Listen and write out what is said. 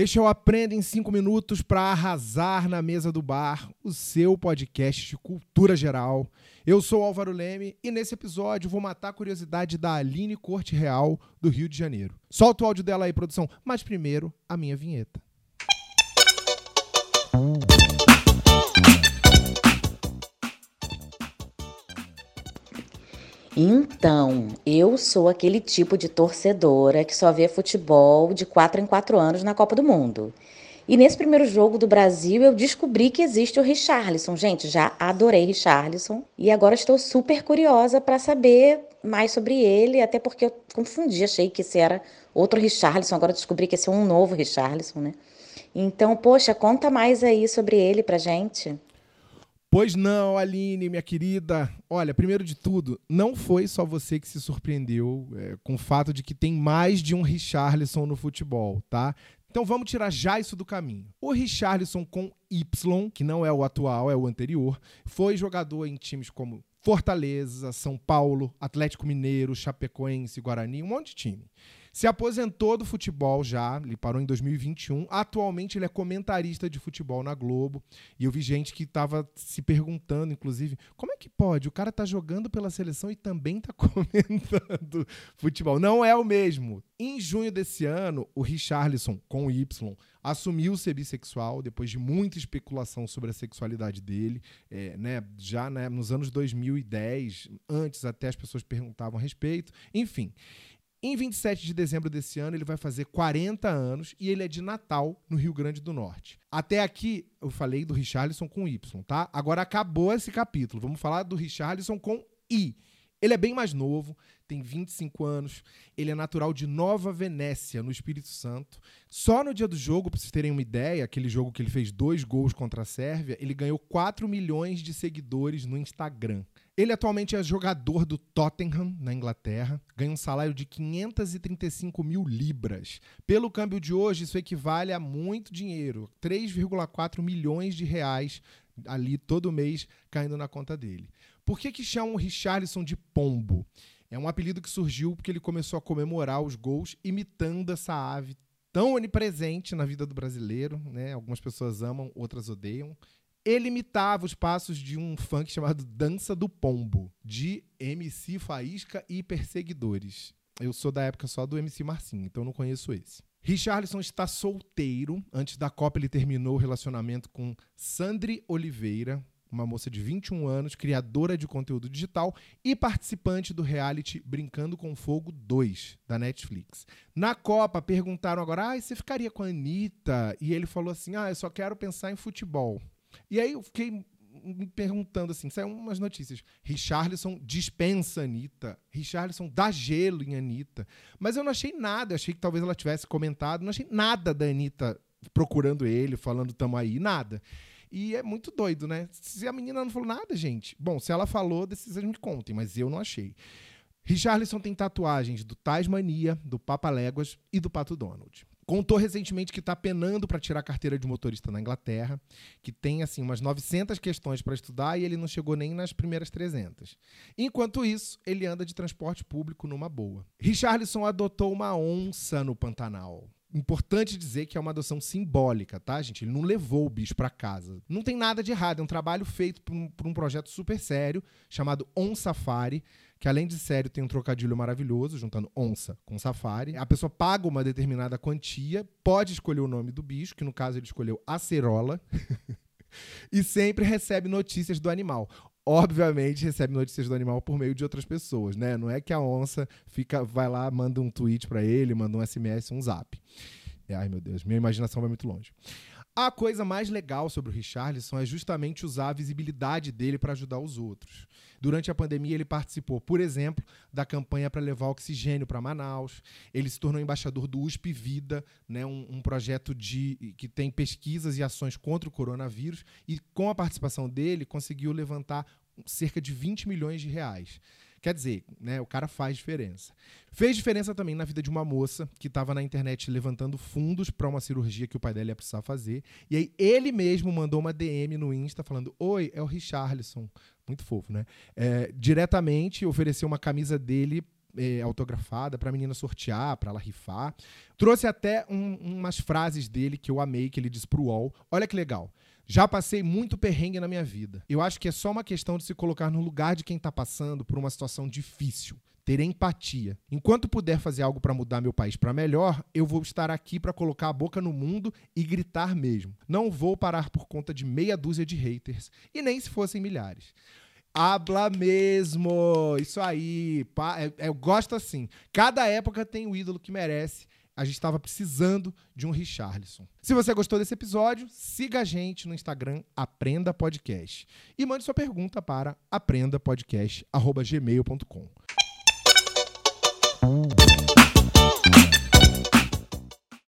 Este é o Aprenda em 5 Minutos para Arrasar na Mesa do Bar, o seu podcast de cultura geral. Eu sou Álvaro Leme e nesse episódio vou matar a curiosidade da Aline Corte Real, do Rio de Janeiro. Solta o áudio dela aí, produção, mas primeiro a minha vinheta. Então, eu sou aquele tipo de torcedora que só vê futebol de quatro em quatro anos na Copa do Mundo. E nesse primeiro jogo do Brasil, eu descobri que existe o Richarlison. Gente, já adorei Richarlison. E agora estou super curiosa para saber mais sobre ele, até porque eu confundi, achei que esse era outro Richarlison. Agora descobri que esse é um novo Richarlison, né? Então, poxa, conta mais aí sobre ele pra gente. Pois não, Aline, minha querida. Olha, primeiro de tudo, não foi só você que se surpreendeu é, com o fato de que tem mais de um Richarlison no futebol, tá? Então vamos tirar já isso do caminho. O Richarlison com Y, que não é o atual, é o anterior, foi jogador em times como Fortaleza, São Paulo, Atlético Mineiro, Chapecoense, Guarani, um monte de time. Se aposentou do futebol já, ele parou em 2021. Atualmente ele é comentarista de futebol na Globo. E eu vi gente que estava se perguntando, inclusive, como é que pode? O cara tá jogando pela seleção e também tá comentando futebol. Não é o mesmo. Em junho desse ano, o Richarlison, com Y, assumiu ser bissexual depois de muita especulação sobre a sexualidade dele. É, né, já né, nos anos 2010, antes até as pessoas perguntavam a respeito. Enfim. Em 27 de dezembro desse ano, ele vai fazer 40 anos e ele é de Natal, no Rio Grande do Norte. Até aqui, eu falei do Richarlison com Y, tá? Agora acabou esse capítulo. Vamos falar do Richarlison com I. Ele é bem mais novo, tem 25 anos, ele é natural de Nova Venécia, no Espírito Santo. Só no dia do jogo, para vocês terem uma ideia, aquele jogo que ele fez dois gols contra a Sérvia, ele ganhou 4 milhões de seguidores no Instagram. Ele atualmente é jogador do Tottenham, na Inglaterra, ganha um salário de 535 mil libras. Pelo câmbio de hoje, isso equivale a muito dinheiro, 3,4 milhões de reais ali todo mês caindo na conta dele. Por que, que chamam o Richarlison de pombo? É um apelido que surgiu porque ele começou a comemorar os gols imitando essa ave tão onipresente na vida do brasileiro, né? Algumas pessoas amam, outras odeiam ele imitava os passos de um funk chamado Dança do Pombo, de MC Faísca e Perseguidores. Eu sou da época só do MC Marcinho, então não conheço esse. Richarlison está solteiro. Antes da Copa, ele terminou o relacionamento com Sandri Oliveira, uma moça de 21 anos, criadora de conteúdo digital e participante do reality Brincando com Fogo 2, da Netflix. Na Copa, perguntaram agora: ah, você ficaria com a Anitta? E ele falou assim: ah, eu só quero pensar em futebol. E aí eu fiquei me perguntando assim, saiu umas notícias. Richarlison dispensa Anitta. Richarlison dá gelo em Anitta. Mas eu não achei nada. Achei que talvez ela tivesse comentado. Não achei nada da Anitta procurando ele, falando tamo aí. Nada. E é muito doido, né? Se a menina não falou nada, gente. Bom, se ela falou, vocês me contem, mas eu não achei. Richarlison tem tatuagens do Tasmania, do Papa Léguas e do Pato Donald. Contou recentemente que está penando para tirar a carteira de motorista na Inglaterra, que tem assim umas 900 questões para estudar e ele não chegou nem nas primeiras 300. Enquanto isso, ele anda de transporte público numa boa. Richarlison adotou uma onça no Pantanal. Importante dizer que é uma adoção simbólica, tá, gente? Ele não levou o bicho para casa. Não tem nada de errado, é um trabalho feito por um, por um projeto super sério chamado On Safari, que além de sério tem um trocadilho maravilhoso, juntando onça com safari. A pessoa paga uma determinada quantia, pode escolher o nome do bicho, que no caso ele escolheu acerola, e sempre recebe notícias do animal. Obviamente recebe notícias do animal por meio de outras pessoas, né? Não é que a onça fica, vai lá, manda um tweet para ele, manda um SMS, um zap. Ai, meu Deus, minha imaginação vai muito longe. A coisa mais legal sobre o Richarlison é justamente usar a visibilidade dele para ajudar os outros. Durante a pandemia, ele participou, por exemplo, da campanha para levar oxigênio para Manaus. Ele se tornou embaixador do USP Vida, né, um, um, projeto de, que tem pesquisas e ações contra o coronavírus. E com a participação dele, conseguiu levantar cerca de 20 milhões de reais. Quer dizer, né, o cara faz diferença. Fez diferença também na vida de uma moça que estava na internet levantando fundos para uma cirurgia que o pai dela ia precisar fazer. E aí ele mesmo mandou uma DM no Insta falando: Oi, é o Richarlison. Muito fofo, né? É, diretamente ofereceu uma camisa dele é, autografada pra menina sortear, pra ela rifar. Trouxe até um, umas frases dele que eu amei, que ele disse pro UOL. Olha que legal. Já passei muito perrengue na minha vida. Eu acho que é só uma questão de se colocar no lugar de quem tá passando por uma situação difícil. Ter empatia. Enquanto puder fazer algo para mudar meu país para melhor, eu vou estar aqui para colocar a boca no mundo e gritar mesmo. Não vou parar por conta de meia dúzia de haters, e nem se fossem milhares. Habla mesmo! Isso aí! Eu gosto assim. Cada época tem o ídolo que merece. A gente estava precisando de um Richarlison. Se você gostou desse episódio, siga a gente no Instagram Aprenda Podcast e mande sua pergunta para aprendapodcast@gmail.com.